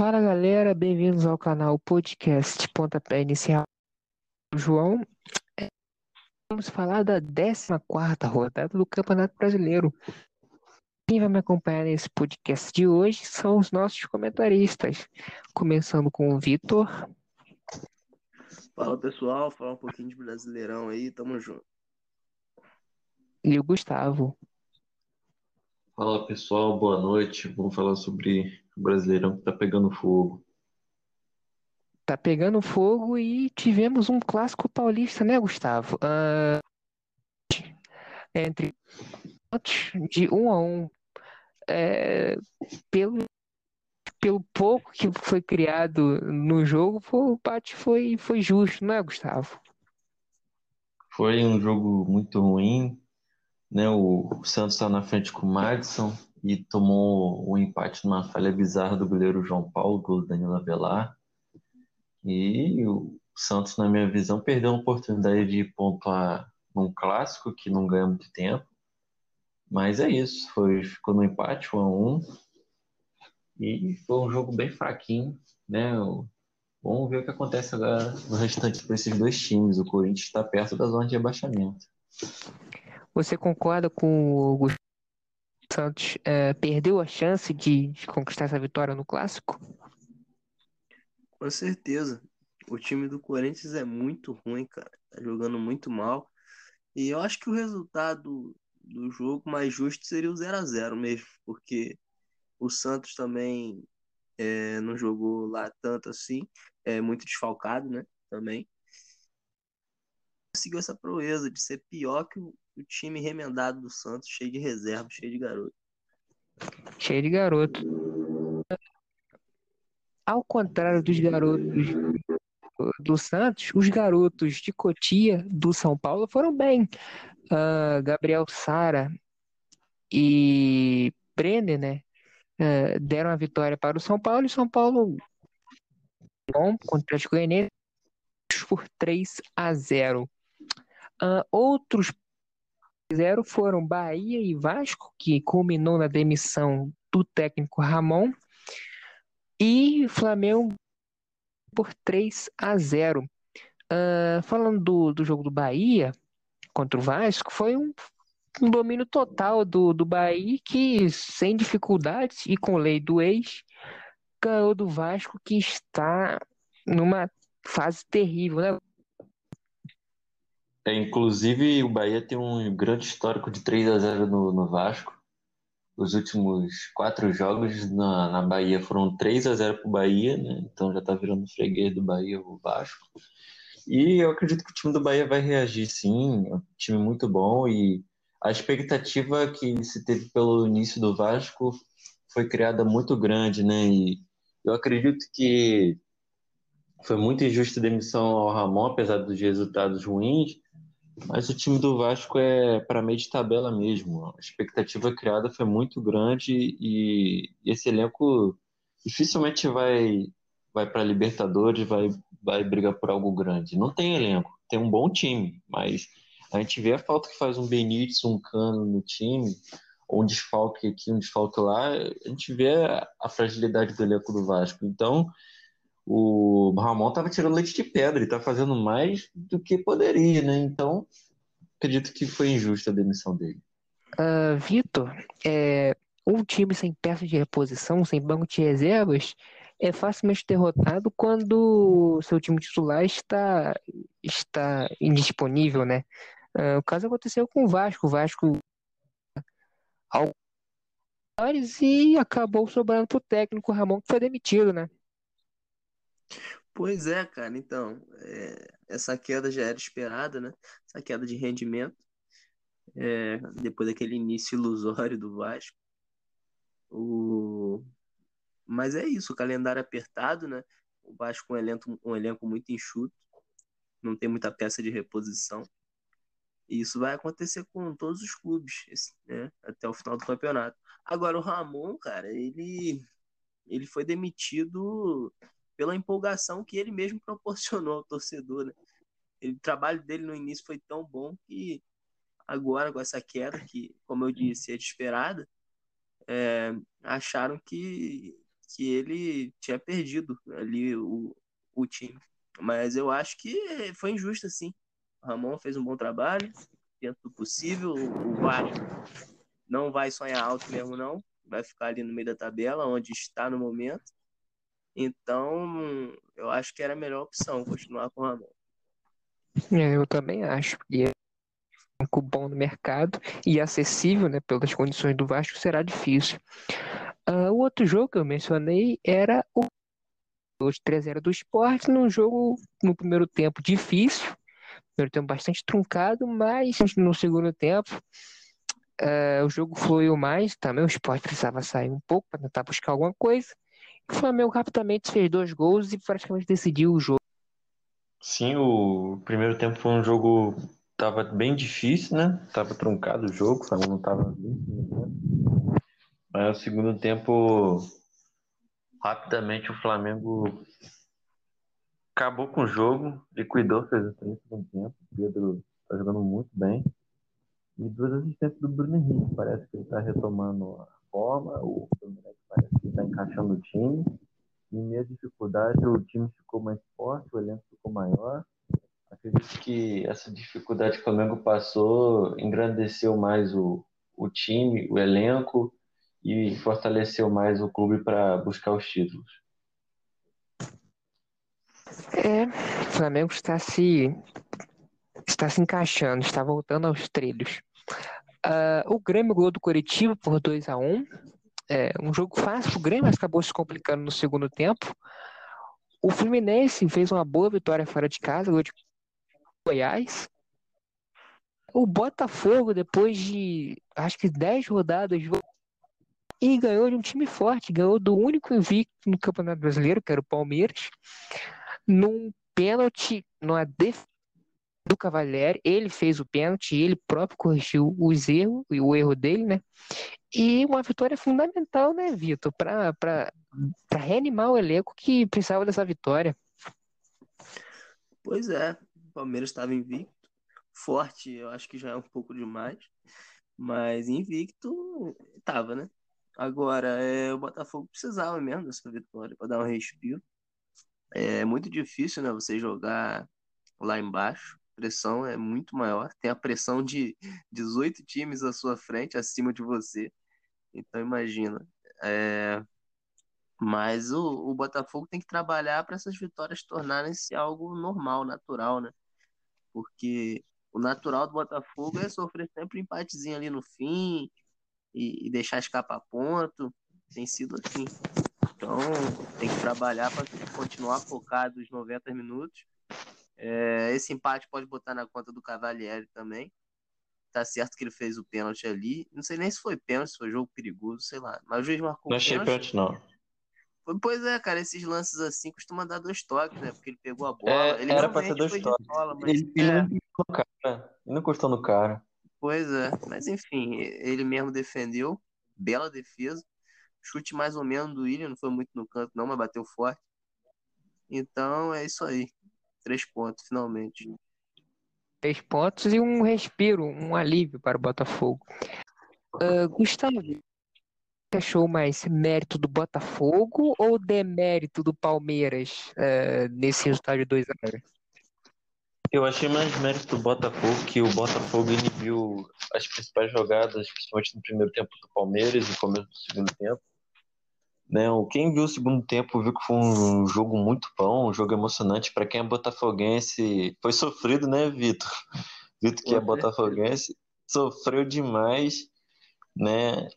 Fala galera, bem-vindos ao canal Podcast Pontapé Inicial. João, é, vamos falar da 14 rodada do Campeonato Brasileiro. Quem vai me acompanhar nesse podcast de hoje são os nossos comentaristas, começando com o Vitor. Fala pessoal, falar um pouquinho de Brasileirão aí, tamo junto. E o Gustavo. Fala pessoal, boa noite. Vamos falar sobre o Brasileirão que tá pegando fogo. Tá pegando fogo e tivemos um clássico paulista, né, Gustavo? Uh, entre de um a um. É, pelo, pelo pouco que foi criado no jogo, o empate foi, foi justo, não é, Gustavo? Foi um jogo muito ruim, né? O Santos está na frente com o Madison e tomou o um empate numa falha bizarra do goleiro João Paulo, do Danilo Avelar. E o Santos, na minha visão, perdeu a oportunidade de pontuar num clássico que não ganha muito tempo. Mas é isso, foi, ficou no empate, 1 a 1 E foi um jogo bem fraquinho, né? Vamos ver o que acontece agora no restante para esses dois times. O Corinthians está perto da zona de rebaixamento. Você concorda com o Santos é, perdeu a chance de, de, conquistar essa vitória no clássico? Com certeza. O time do Corinthians é muito ruim, cara. Tá jogando muito mal. E eu acho que o resultado do jogo mais justo seria o 0 a 0 mesmo, porque o Santos também é, não jogou lá tanto assim, é muito desfalcado, né? Também conseguiu essa proeza de ser pior que o, o time remendado do Santos, cheio de reserva, cheio de garoto. Cheio de garoto. Ao contrário dos garotos do Santos, os garotos de Cotia, do São Paulo, foram bem. Uh, Gabriel Sara e Brenner, né? Uh, deram a vitória para o São Paulo e São Paulo bom contra o Goianiense por 3 a 0. Uh, outros zero foram Bahia e Vasco, que culminou na demissão do técnico Ramon, e Flamengo por 3 a 0. Uh, falando do, do jogo do Bahia contra o Vasco, foi um, um domínio total do, do Bahia que, sem dificuldades e com lei do ex, ganhou do Vasco que está numa fase terrível, né? É, inclusive, o Bahia tem um grande histórico de 3 a 0 no, no Vasco. Os últimos quatro jogos na, na Bahia foram 3 a 0 para o Bahia, né? então já está virando freguês do Bahia o Vasco. E eu acredito que o time do Bahia vai reagir sim, é um time muito bom e a expectativa que se teve pelo início do Vasco foi criada muito grande, né? E eu acredito que foi muito injusta a demissão ao Ramon, apesar dos resultados ruins, mas o time do Vasco é para meio de tabela mesmo. A expectativa criada foi muito grande e esse elenco dificilmente vai vai para Libertadores, vai vai brigar por algo grande. Não tem elenco, tem um bom time, mas a gente vê a falta que faz um Benítez, um Cano no time, ou um desfalque aqui, um desfalque lá, a gente vê a fragilidade do elenco do Vasco. Então, o Ramon estava tirando leite de pedra e está fazendo mais do que poderia, né? Então, acredito que foi injusta a demissão dele. Uh, Vitor, é, um time sem peça de reposição, sem banco de reservas, é facilmente derrotado quando seu time titular está, está indisponível, né? Uh, o caso aconteceu com o Vasco. O Vasco e acabou sobrando para o técnico Ramon, que foi demitido, né? Pois é, cara, então, é, essa queda já era esperada, né? Essa queda de rendimento, é, depois daquele início ilusório do Vasco. O... Mas é isso, o calendário apertado, né? O Vasco com um elenco, um elenco muito enxuto, não tem muita peça de reposição. E isso vai acontecer com todos os clubes, né? Até o final do campeonato. Agora, o Ramon, cara, ele, ele foi demitido pela empolgação que ele mesmo proporcionou ao torcedor. Né? Ele, o trabalho dele no início foi tão bom que agora, com essa queda, que, como eu disse, é desesperada, é, acharam que que ele tinha perdido ali o, o time. Mas eu acho que foi injusto, assim. O Ramon fez um bom trabalho, dentro do possível. O Vasco não vai sonhar alto mesmo, não. Vai ficar ali no meio da tabela, onde está no momento. Então, eu acho que era a melhor opção continuar com o Ramon. É, eu também acho. E é um bom no mercado e acessível, né, pelas condições do Vasco, será difícil. Uh, o outro jogo que eu mencionei era o 3-0 do esporte, num jogo no primeiro tempo difícil, primeiro tempo bastante truncado, mas no segundo tempo uh, o jogo fluiu mais, também o esporte precisava sair um pouco para tentar buscar alguma coisa. O Flamengo rapidamente fez dois gols e praticamente decidiu o jogo. Sim, o primeiro tempo foi um jogo tava bem difícil, né? Tava truncado o jogo, o Flamengo não tava. Mas o segundo tempo, rapidamente o Flamengo acabou com o jogo, liquidou, fez o segundo tempo. O Pedro tá jogando muito bem. E duas assistências do Bruno Henrique. Parece que ele tá retomando a forma. O Fluminense parece que tá encaixando o time. E meia dificuldade, o time ficou mais forte, o elenco ficou maior. Acredito que essa dificuldade que o Flamengo passou engrandeceu mais o, o time, o elenco e fortaleceu mais o clube para buscar os títulos. É, o Flamengo está se está se encaixando, está voltando aos trilhos. Uh, o Grêmio ganhou do Curitiba por 2 a 1 é, um jogo fácil o Grêmio, mas acabou se complicando no segundo tempo. O Fluminense fez uma boa vitória fora de casa, gol de Goiás. O Botafogo, depois de acho que 10 rodadas, e ganhou de um time forte, ganhou do único invicto no Campeonato Brasileiro, que era o Palmeiras, num pênalti, numa defesa do Cavalieri, ele fez o pênalti, ele próprio corrigiu os erros, o erro dele, né? E uma vitória fundamental, né, Vitor, para reanimar o elenco que precisava dessa vitória. Pois é, o Palmeiras estava invicto, forte, eu acho que já é um pouco demais, mas invicto estava, né? Agora, é, o Botafogo precisava mesmo dessa vitória para dar um respiro. É muito difícil, né, você jogar lá embaixo pressão é muito maior. Tem a pressão de 18 times à sua frente, acima de você. Então, imagina. É... Mas o, o Botafogo tem que trabalhar para essas vitórias tornarem-se algo normal, natural, né? Porque o natural do Botafogo é sofrer sempre um empatezinho ali no fim e, e deixar escapar ponto. Tem sido assim. Então, tem que trabalhar para continuar focado os 90 minutos é, esse empate pode botar na conta do Cavalieri também. Tá certo que ele fez o pênalti ali. Não sei nem se foi pênalti, se foi jogo perigoso, sei lá. Mas o juiz marcou Não achei pênalti, não. Pois é, cara, esses lances assim costumam dar dois toques, né? Porque ele pegou a bola. É, ele era pra ser dois toques. Bola, mas, ele, ele, é... não no cara. ele não custou no cara. Pois é, mas enfim, ele mesmo defendeu. Bela defesa. Chute mais ou menos do William, não foi muito no canto, não, mas bateu forte. Então é isso aí. Três pontos, finalmente. Três pontos e um respiro, um alívio para o Botafogo. Uh, Gustavo, você achou mais mérito do Botafogo ou demérito do Palmeiras uh, nesse resultado de 2 a 0 Eu achei mais mérito do Botafogo, que o Botafogo inibiu as principais jogadas, principalmente no primeiro tempo do Palmeiras e no começo do segundo tempo. Né, quem viu o segundo tempo viu que foi um jogo muito bom, um jogo emocionante. Para quem é botafoguense, foi sofrido, né, Vitor? Vitor, que é botafoguense, sofreu demais, né?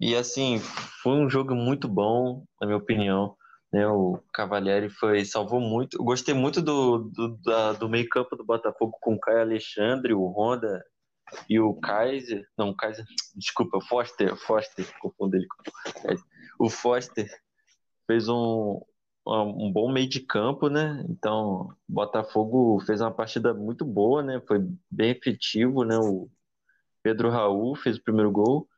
E assim, foi um jogo muito bom, na minha opinião. Né, o Cavalieri foi, salvou muito. Eu gostei muito do, do, da, do meio-campo do Botafogo com o Caio Alexandre, o Honda e o Kaiser. Não, o Kaiser, desculpa, Foster, Foster, confundo ele com o Kaiser o Foster fez um, um bom meio de campo, né? Então, Botafogo fez uma partida muito boa, né? Foi bem efetivo, né? O Pedro Raul fez o primeiro gol,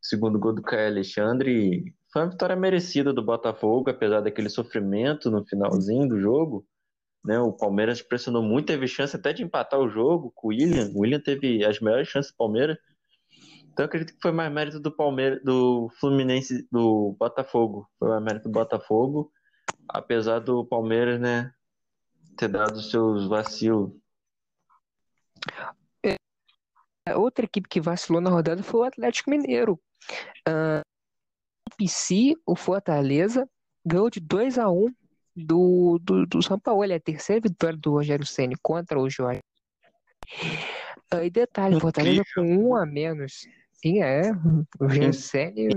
segundo gol do Caio Alexandre. Foi uma vitória merecida do Botafogo, apesar daquele sofrimento no finalzinho do jogo. Né, o Palmeiras pressionou muito, teve chance até de empatar o jogo com o William. O William teve as melhores chances do Palmeiras. Então eu acredito que foi mais mérito do Palmeiras, do Fluminense, do Botafogo. Foi mais mérito do Botafogo, apesar do Palmeiras, né, ter dado seus vacilos. É, outra equipe que vacilou na rodada foi o Atlético Mineiro. Uh, o PC, o Fortaleza, ganhou de 2 a 1 do, do, do São Paulo. É a terceira vitória do Rogério Ceni contra o Jorge. Uh, e detalhe, Fortaleza com um a menos. Sim, é. O Ceni.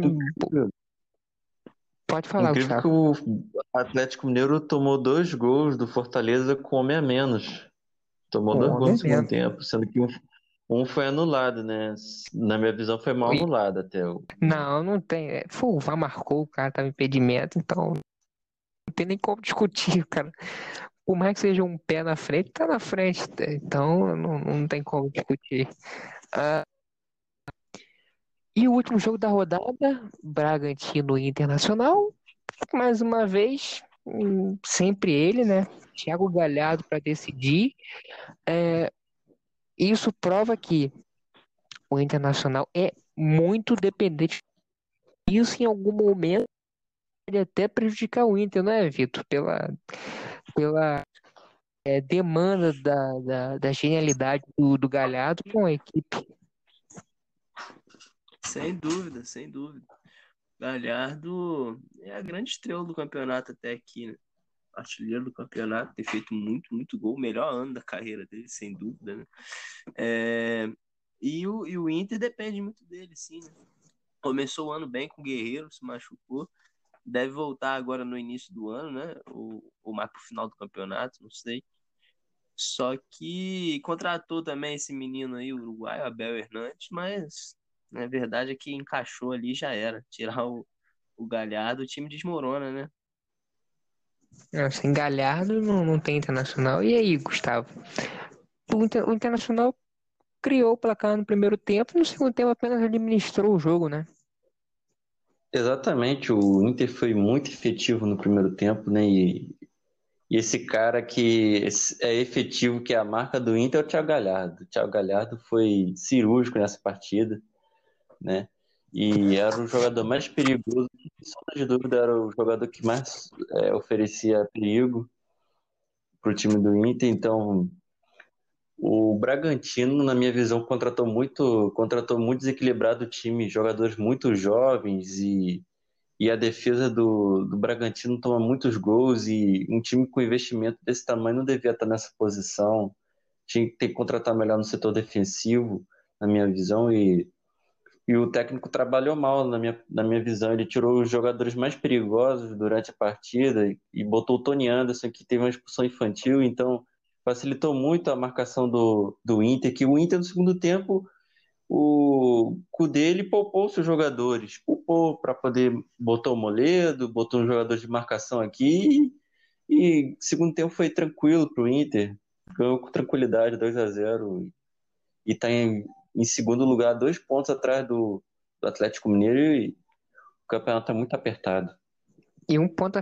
Pode falar, Incrível Gustavo. que o Atlético Mineiro tomou dois gols do Fortaleza com homem a menos. Tomou Com dois gols no segundo tempo, sendo que um, um foi anulado, né? Na minha visão foi mal anulado até. o- Não, não tem. É, pô, o VAR marcou, o cara tava impedimento, então não tem nem como discutir, cara. Por mais que seja um pé na frente, tá na frente. Então não, não tem como discutir. Ah, e o último jogo da rodada, Bragantino Internacional. Mais uma vez, hum, sempre ele, né? Thiago Galhardo para decidir. É, isso prova que o Internacional é muito dependente isso em algum momento pode até prejudicar o Inter, não é, Vitor? Pela, pela é, demanda da, da, da genialidade do, do Galhardo com a equipe. Sem dúvida, sem dúvida. Galhardo é a grande estrela do campeonato até aqui, né? Artilheiro do campeonato, tem feito muito, muito gol. Melhor ano da carreira dele, sem dúvida, né? É, E, o, e o Inter depende muito dele, sim, né? Começou o ano bem com o Guerreiro, se machucou. Deve voltar agora no início do ano, né? Ou, ou mais pro final do campeonato, não sei. Só que contratou também esse menino aí, o uruguaio, Abel Hernandes, mas na verdade é que encaixou ali e já era. Tirar o, o Galhardo, o time desmorona, né? Não, Sem Galhardo não, não tem Internacional. E aí, Gustavo? O, Inter- o Internacional criou o placar no primeiro tempo, no segundo tempo apenas administrou o jogo, né? Exatamente, o Inter foi muito efetivo no primeiro tempo, né? E, e esse cara que é efetivo, que é a marca do Inter, é o Thiago Galhardo. O Thiago Galhardo foi cirúrgico nessa partida, né? E era o jogador mais perigoso, sombra de dúvida, era o jogador que mais é, oferecia perigo para o time do Inter. Então, o Bragantino, na minha visão, contratou muito, contratou muito desequilibrado o time, jogadores muito jovens e, e a defesa do, do Bragantino toma muitos gols e um time com investimento desse tamanho não devia estar nessa posição. Tinha que ter que contratar melhor no setor defensivo, na minha visão, e, e o técnico trabalhou mal, na minha, na minha visão. Ele tirou os jogadores mais perigosos durante a partida e, e botou o Tony Anderson, que teve uma expulsão infantil, então facilitou muito a marcação do, do Inter, que o Inter no segundo tempo, o Cudê ele poupou seus jogadores, poupou para poder botar o Moledo, botou um jogador de marcação aqui. E, e segundo tempo foi tranquilo para o Inter, ganhou com tranquilidade 2 a 0 e está em, em segundo lugar, dois pontos atrás do, do Atlético Mineiro e o campeonato está muito apertado. E um ponto.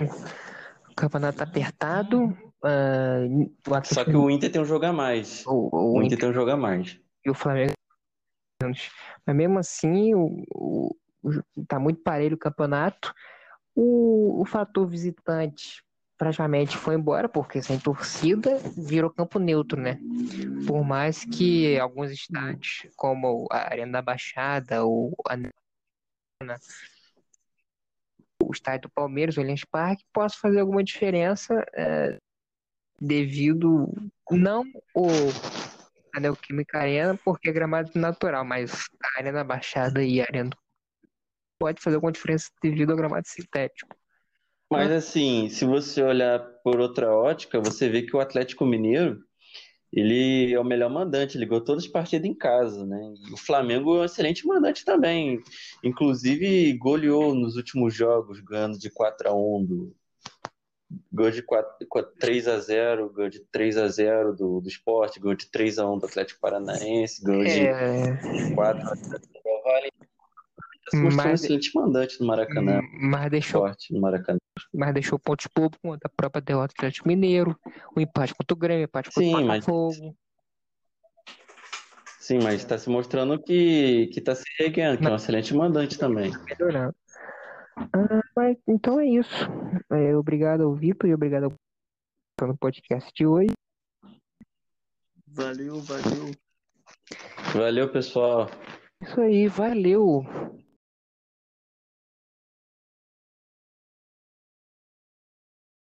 O campeonato apertado. ah, o Só Atlético que o Inter tem um jogo a mais. o, O o Inter tem um jogo a mais. e o Flamengo. Mas mesmo assim, o, o- tá muito parelho o campeonato. O, o fator visitante praticamente foi embora, porque sem torcida virou campo neutro, né? Por mais que alguns estádios, como a Arena da Baixada, ou a o estádio do Palmeiras, o Allianz Parque, possa fazer alguma diferença é, devido não o a Neoquímica Arena, porque é gramado natural, mas a Arena Baixada e a Arena do- pode fazer alguma diferença devido ao gramado sintético. Mas assim, se você olhar por outra ótica, você vê que o Atlético Mineiro, ele é o melhor mandante, ele ganhou todas as partidas em casa, né? E o Flamengo é um excelente mandante também. Inclusive, goleou nos últimos jogos, ganhando de 4 a 1 do Gol de 4, 3 a 0 gol de 3 a 0 do, do Sport, gol de 3 a 1 do Atlético Paranaense, gol de É, 4 a 0 do Vale. Se mostrou um Mas- excelente mandante no Maracanã, mas deixou, Sport no Maracanã. Mas deixou pontos poucos contra a própria derrota do Atlético Mineiro, o empate contra o Grêmio, o empate contra Sim, o mas- Botafogo. Sim, mas está se mostrando que, que tá se reguendo, que é um excelente mandante também. melhorando. Ah, mas então é isso. É, obrigado ao Vitor e obrigado ao no podcast de hoje. Valeu, valeu. Valeu, pessoal. Isso aí, valeu.